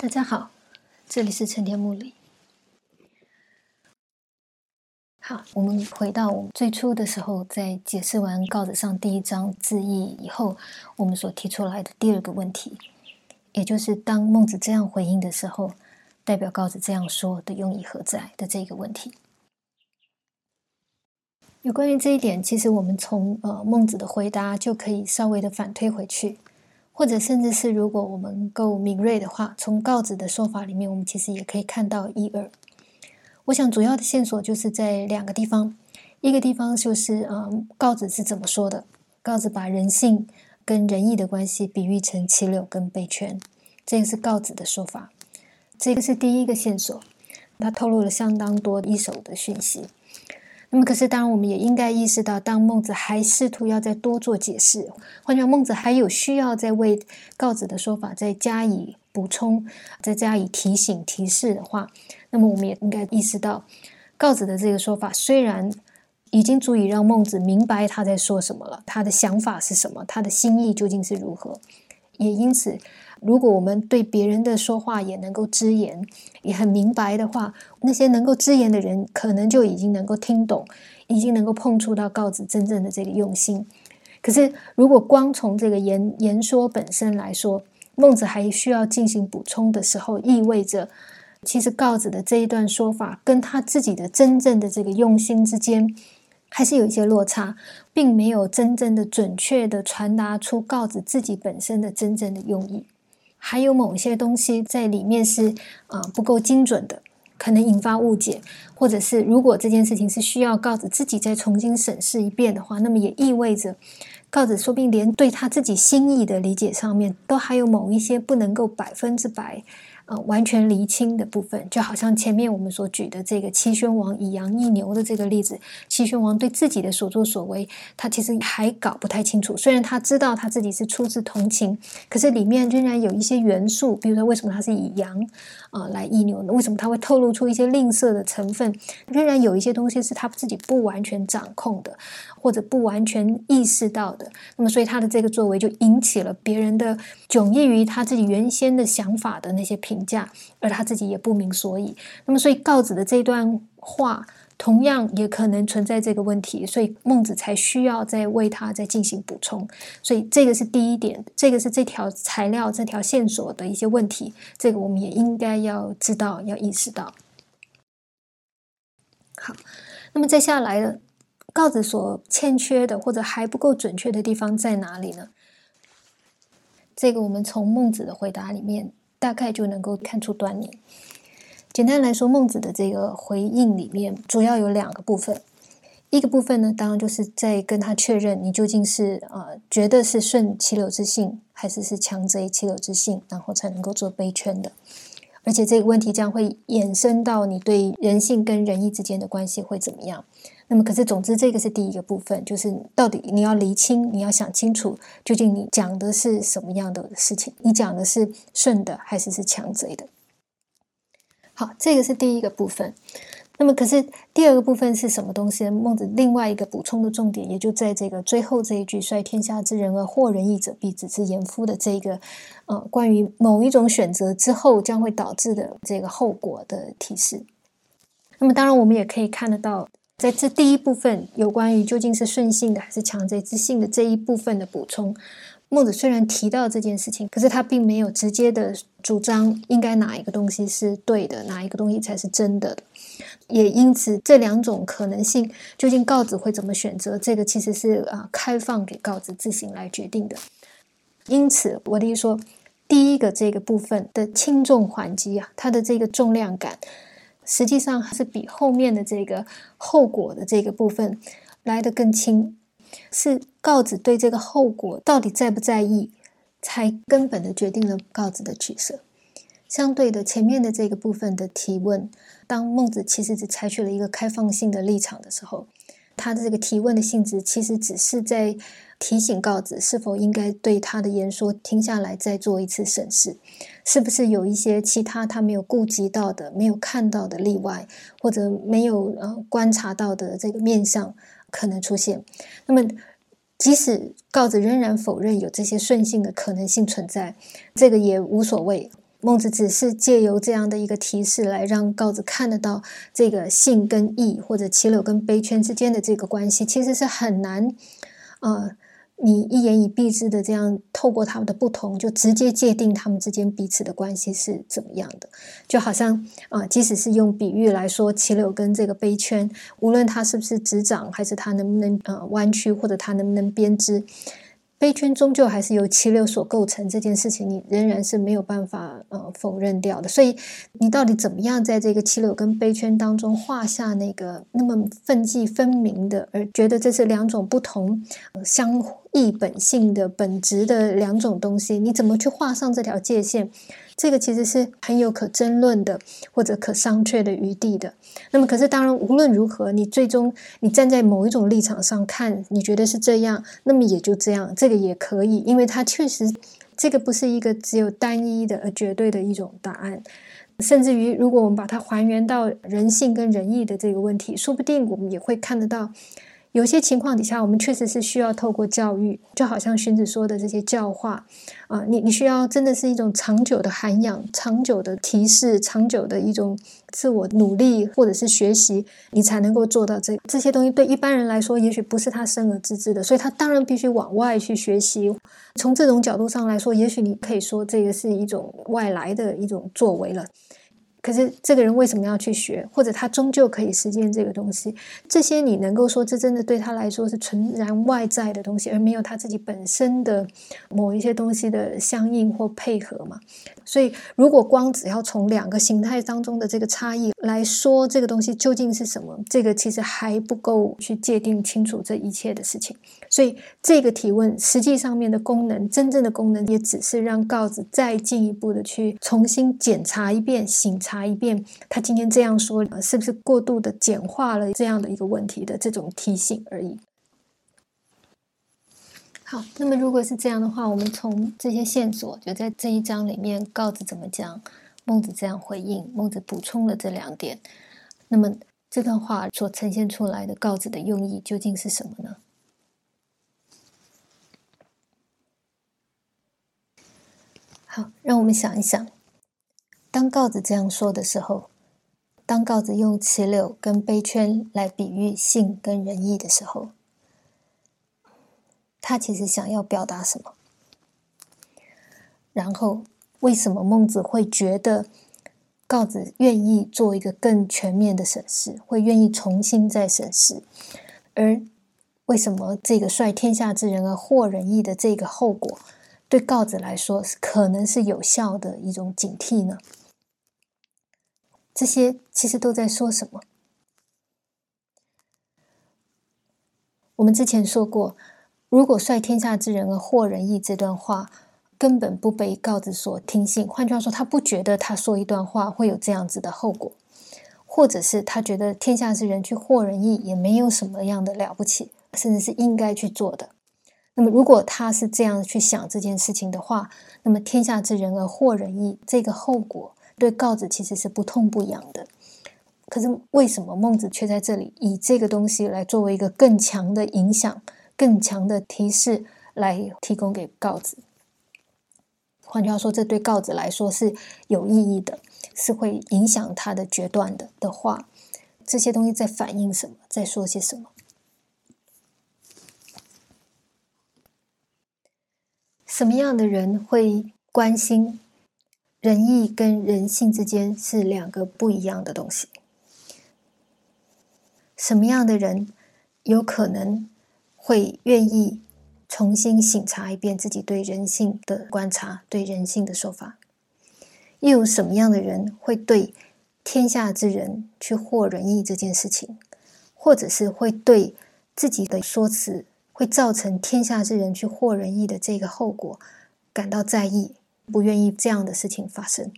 大家好，这里是陈天木里。好，我们回到我们最初的时候，在解释完告子上第一章字义以后，我们所提出来的第二个问题，也就是当孟子这样回应的时候，代表告子这样说的用意何在的这个问题。有关于这一点，其实我们从呃孟子的回答就可以稍微的反推回去，或者甚至是如果我们够敏锐的话，从告子的说法里面，我们其实也可以看到一二。我想主要的线索就是在两个地方，一个地方就是嗯，告子是怎么说的？告子把人性跟仁义的关系比喻成齐柳跟北圈，这个是告子的说法。这个是第一个线索，他透露了相当多一手的讯息。那么，可是当然我们也应该意识到，当孟子还试图要再多做解释，换句话孟子还有需要再为告子的说法再加以补充、再加以提醒、提示的话。那么，我们也应该意识到，告子的这个说法虽然已经足以让孟子明白他在说什么了，他的想法是什么，他的心意究竟是如何。也因此，如果我们对别人的说话也能够知言，也很明白的话，那些能够知言的人，可能就已经能够听懂，已经能够碰触到告子真正的这个用心。可是，如果光从这个言言说本身来说，孟子还需要进行补充的时候，意味着。其实告子的这一段说法，跟他自己的真正的这个用心之间，还是有一些落差，并没有真正的准确的传达出告子自己本身的真正的用意，还有某些东西在里面是啊不够精准的，可能引发误解，或者是如果这件事情是需要告子自己再重新审视一遍的话，那么也意味着告子说不定连对他自己心意的理解上面，都还有某一些不能够百分之百。呃，完全厘清的部分，就好像前面我们所举的这个七宣王以羊易牛的这个例子，七宣王对自己的所作所为，他其实还搞不太清楚。虽然他知道他自己是出自同情，可是里面仍然有一些元素，比如说为什么他是以羊啊来易牛呢？为什么他会透露出一些吝啬的成分？仍然有一些东西是他自己不完全掌控的，或者不完全意识到的。那么，所以他的这个作为就引起了别人的迥异于他自己原先的想法的那些评。评价，而他自己也不明所以。那么，所以告子的这段话同样也可能存在这个问题，所以孟子才需要再为他再进行补充。所以，这个是第一点，这个是这条材料、这条线索的一些问题。这个我们也应该要知道、要意识到。好，那么接下来的告子所欠缺的或者还不够准确的地方在哪里呢？这个我们从孟子的回答里面。大概就能够看出端倪。简单来说，孟子的这个回应里面主要有两个部分。一个部分呢，当然就是在跟他确认你究竟是呃觉得是顺其流之性，还是是强贼其流之性，然后才能够做杯圈的。而且这个问题将会衍生到你对人性跟仁义之间的关系会怎么样。那么，可是总之，这个是第一个部分，就是到底你要厘清，你要想清楚，究竟你讲的是什么样的事情？你讲的是顺的，还是是强贼的？好，这个是第一个部分。那么，可是第二个部分是什么东西？孟子另外一个补充的重点，也就在这个最后这一句“率天下之人而惑人义者，必子之言夫”的这个呃，关于某一种选择之后将会导致的这个后果的提示。那么，当然我们也可以看得到。在这第一部分有关于究竟是顺性的还是强贼之性的这一部分的补充，孟子虽然提到这件事情，可是他并没有直接的主张应该哪一个东西是对的，哪一个东西才是真的。也因此，这两种可能性究竟告子会怎么选择，这个其实是啊开放给告子自行来决定的。因此，我的意思说，第一个这个部分的轻重缓急啊，它的这个重量感。实际上是比后面的这个后果的这个部分来得更轻，是告子对这个后果到底在不在意，才根本的决定了告子的取舍。相对的，前面的这个部分的提问，当孟子其实只采取了一个开放性的立场的时候，他的这个提问的性质其实只是在。提醒告子是否应该对他的言说停下来，再做一次审视，是不是有一些其他他没有顾及到的、没有看到的例外，或者没有呃观察到的这个面相可能出现？那么，即使告子仍然否认有这些顺性的可能性存在，这个也无所谓。孟子只是借由这样的一个提示，来让告子看得到这个性跟义，或者齐柳跟杯圈之间的这个关系，其实是很难，呃。你一言以蔽之的这样透过他们的不同，就直接界定他们之间彼此的关系是怎么样的？就好像啊，即使是用比喻来说，齐柳跟这个杯圈，无论它是不是直长，还是它能不能呃弯曲，或者它能不能编织。杯圈终究还是由气流所构成，这件事情你仍然是没有办法呃否认掉的。所以你到底怎么样在这个气流跟杯圈当中画下那个那么分际分明的，而觉得这是两种不同、相异本性的本质的两种东西？你怎么去画上这条界限？这个其实是很有可争论的，或者可商榷的余地的。那么，可是当然，无论如何，你最终你站在某一种立场上看，你觉得是这样，那么也就这样，这个也可以，因为它确实，这个不是一个只有单一的、而绝对的一种答案。甚至于，如果我们把它还原到人性跟仁义的这个问题，说不定我们也会看得到。有些情况底下，我们确实是需要透过教育，就好像荀子说的这些教化啊，你你需要真的是一种长久的涵养、长久的提示、长久的一种自我努力或者是学习，你才能够做到这这些东西。对一般人来说，也许不是他生而知之的，所以他当然必须往外去学习。从这种角度上来说，也许你可以说这个是一种外来的一种作为了。可是这个人为什么要去学？或者他终究可以实践这个东西？这些你能够说这真的对他来说是纯然外在的东西，而没有他自己本身的某一些东西的相应或配合吗？所以，如果光只要从两个形态当中的这个差异来说，这个东西究竟是什么？这个其实还不够去界定清楚这一切的事情。所以，这个提问实际上面的功能，真正的功能，也只是让告子再进一步的去重新检查一遍、醒查一遍，他今天这样说是不是过度的简化了这样的一个问题的这种提醒而已。好，那么如果是这样的话，我们从这些线索，就在这一章里面，告子怎么讲，孟子这样回应，孟子补充了这两点，那么这段话所呈现出来的告子的用意究竟是什么呢？好，让我们想一想，当告子这样说的时候，当告子用石榴跟杯圈来比喻性跟仁义的时候。他其实想要表达什么？然后，为什么孟子会觉得告子愿意做一个更全面的审视，会愿意重新再审视？而为什么这个率天下之人而获仁义的这个后果，对告子来说是可能是有效的一种警惕呢？这些其实都在说什么？我们之前说过。如果率天下之人而惑人意这段话根本不被告子所听信，换句话说，他不觉得他说一段话会有这样子的后果，或者是他觉得天下之人去惑人意也没有什么样的了不起，甚至是应该去做的。那么，如果他是这样去想这件事情的话，那么天下之人而惑人意这个后果对告子其实是不痛不痒的。可是，为什么孟子却在这里以这个东西来作为一个更强的影响？更强的提示来提供给告子。换句话说，这对告子来说是有意义的，是会影响他的决断的。的话，这些东西在反映什么？在说些什么？什么样的人会关心仁义跟人性之间是两个不一样的东西？什么样的人有可能？会愿意重新醒察一遍自己对人性的观察，对人性的说法。又有什么样的人会对天下之人去获仁义这件事情，或者是会对自己的说辞会造成天下之人去获仁义的这个后果感到在意，不愿意这样的事情发生？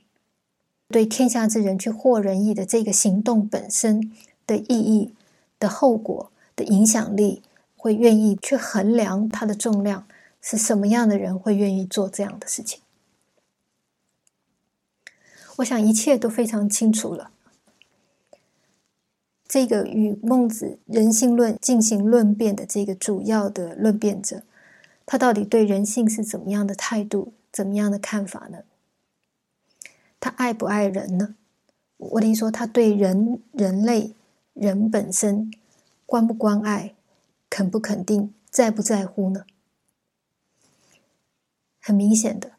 对天下之人去获仁义的这个行动本身的意义的后果的影响力？会愿意去衡量它的重量是什么样的人会愿意做这样的事情？我想一切都非常清楚了。这个与孟子人性论进行论辩的这个主要的论辩者，他到底对人性是怎么样的态度、怎么样的看法呢？他爱不爱人呢？我听说，他对人、人类、人本身关不关爱、肯不肯定、在不在乎呢？很明显的，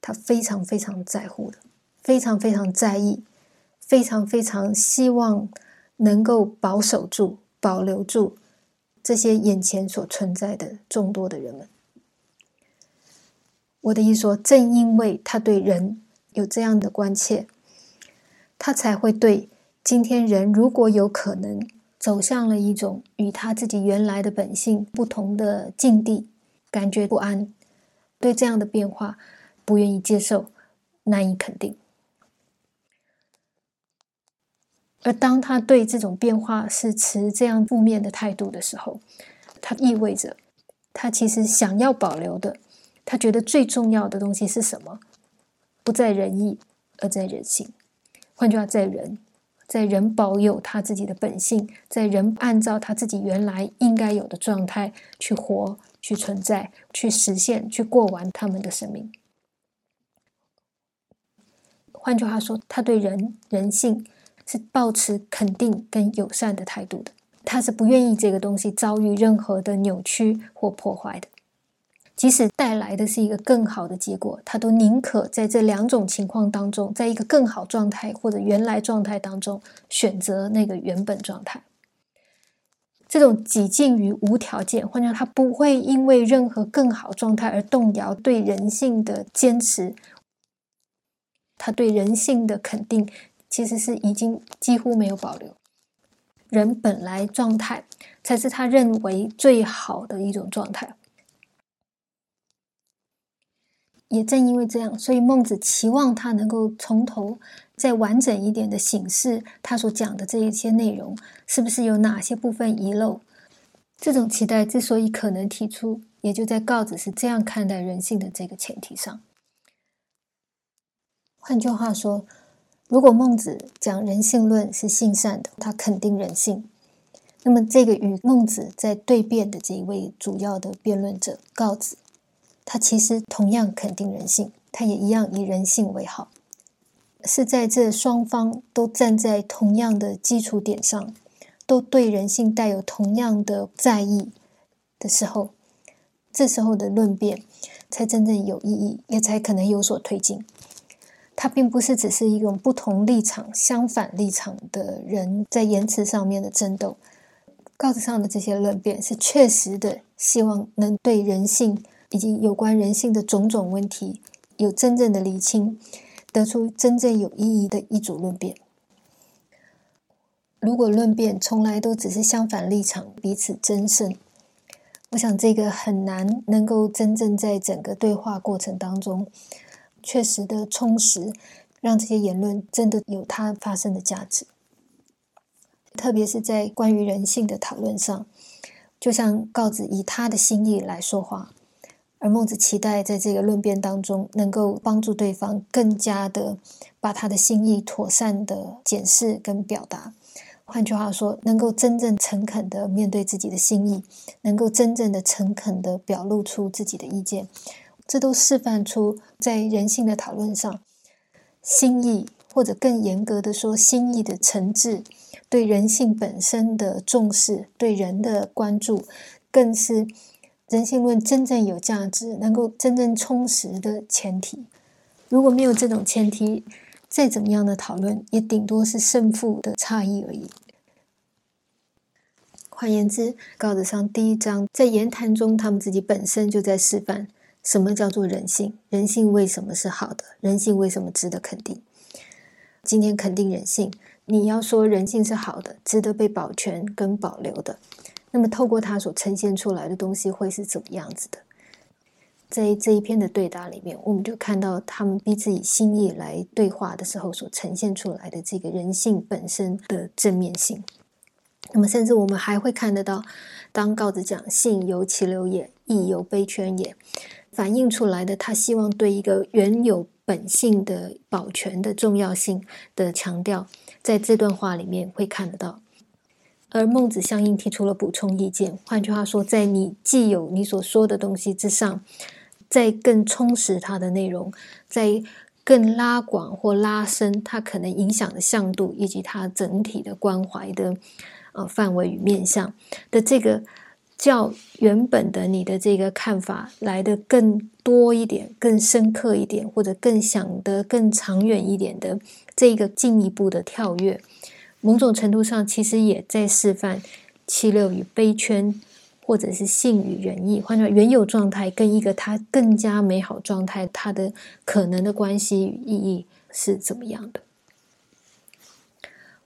他非常非常在乎的，非常非常在意，非常非常希望能够保守住、保留住这些眼前所存在的众多的人们。我的意思说，正因为他对人有这样的关切。他才会对今天人如果有可能走向了一种与他自己原来的本性不同的境地，感觉不安，对这样的变化不愿意接受，难以肯定。而当他对这种变化是持这样负面的态度的时候，它意味着他其实想要保留的，他觉得最重要的东西是什么？不在仁义，而在人性。换句话，在人，在人保有他自己的本性，在人按照他自己原来应该有的状态去活、去存在、去实现、去过完他们的生命。换句话说，他对人人性是保持肯定跟友善的态度的，他是不愿意这个东西遭遇任何的扭曲或破坏的。即使带来的是一个更好的结果，他都宁可在这两种情况当中，在一个更好状态或者原来状态当中选择那个原本状态。这种几近于无条件，或者他不会因为任何更好状态而动摇对人性的坚持。他对人性的肯定其实是已经几乎没有保留。人本来状态才是他认为最好的一种状态。也正因为这样，所以孟子期望他能够从头再完整一点的醒示他所讲的这一些内容，是不是有哪些部分遗漏？这种期待之所以可能提出，也就在告子是这样看待人性的这个前提上。换句话说，如果孟子讲人性论是性善的，他肯定人性，那么这个与孟子在对辩的这一位主要的辩论者告子。他其实同样肯定人性，他也一样以人性为好，是在这双方都站在同样的基础点上，都对人性带有同样的在意的时候，这时候的论辩才真正有意义，也才可能有所推进。它并不是只是一种不同立场、相反立场的人在言辞上面的争斗，告子上的这些论辩是确实的，希望能对人性。以及有关人性的种种问题，有真正的厘清，得出真正有意义的一组论辩。如果论辩从来都只是相反立场，彼此争胜，我想这个很难能够真正在整个对话过程当中确实的充实，让这些言论真的有它发生的价值。特别是在关于人性的讨论上，就像告子以他的心意来说话。而孟子期待在这个论辩当中，能够帮助对方更加的把他的心意妥善的检视跟表达。换句话说，能够真正诚恳的面对自己的心意，能够真正的诚恳的表露出自己的意见，这都示范出在人性的讨论上，心意或者更严格的说，心意的诚挚，对人性本身的重视，对人的关注，更是。人性论真正有价值、能够真正充实的前提，如果没有这种前提，再怎么样的讨论，也顶多是胜负的差异而已。换言之，稿子上第一章在言谈中，他们自己本身就在示范什么叫做人性，人性为什么是好的，人性为什么值得肯定。今天肯定人性，你要说人性是好的，值得被保全跟保留的。那么，透过他所呈现出来的东西会是怎么样子的？在这一篇的对答里面，我们就看到他们逼自己心意来对话的时候所呈现出来的这个人性本身的正面性。那么，甚至我们还会看得到，当告子讲“性由其流也，义由悲圈也”，反映出来的他希望对一个原有本性的保全的重要性的强调，在这段话里面会看得到。而孟子相应提出了补充意见，换句话说，在你既有你所说的东西之上，再更充实它的内容，在更拉广或拉伸它可能影响的向度，以及它整体的关怀的呃范围与面向的这个。较原本的你的这个看法来的更多一点、更深刻一点，或者更想得更长远一点的这个进一步的跳跃，某种程度上其实也在示范七六与悲圈，或者是性与仁义，换成原有状态跟一个它更加美好状态，它的可能的关系与意义是怎么样的？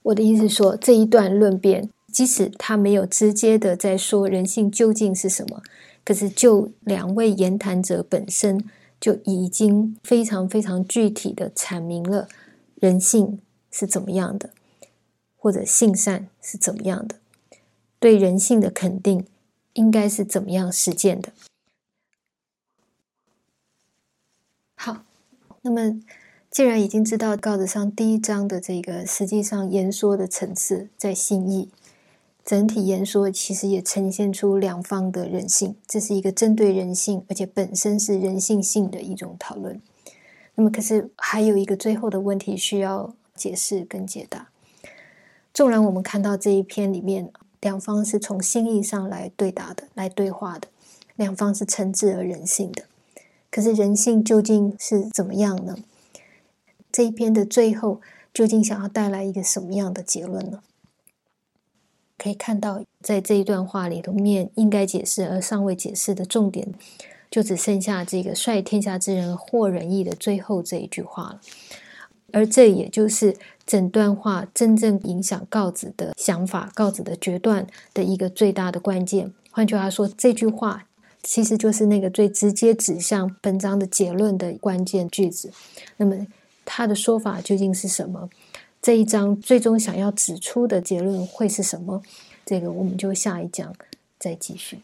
我的意思说，这一段论辩。即使他没有直接的在说人性究竟是什么，可是就两位言谈者本身就已经非常非常具体的阐明了人性是怎么样的，或者性善是怎么样的，对人性的肯定应该是怎么样实践的。好，那么既然已经知道告子上第一章的这个实际上言说的层次在心意。整体言说其实也呈现出两方的人性，这是一个针对人性，而且本身是人性性的一种讨论。那么，可是还有一个最后的问题需要解释跟解答。纵然我们看到这一篇里面，两方是从心意上来对答的，来对话的，两方是诚挚而人性的。可是人性究竟是怎么样呢？这一篇的最后究竟想要带来一个什么样的结论呢？可以看到，在这一段话里头面应该解释而尚未解释的重点，就只剩下这个“率天下之人获仁义”的最后这一句话了。而这也就是整段话真正影响告子的想法、告子的决断的一个最大的关键。换句话说，这句话其实就是那个最直接指向本章的结论的关键句子。那么，他的说法究竟是什么？这一章最终想要指出的结论会是什么？这个我们就下一讲再继续。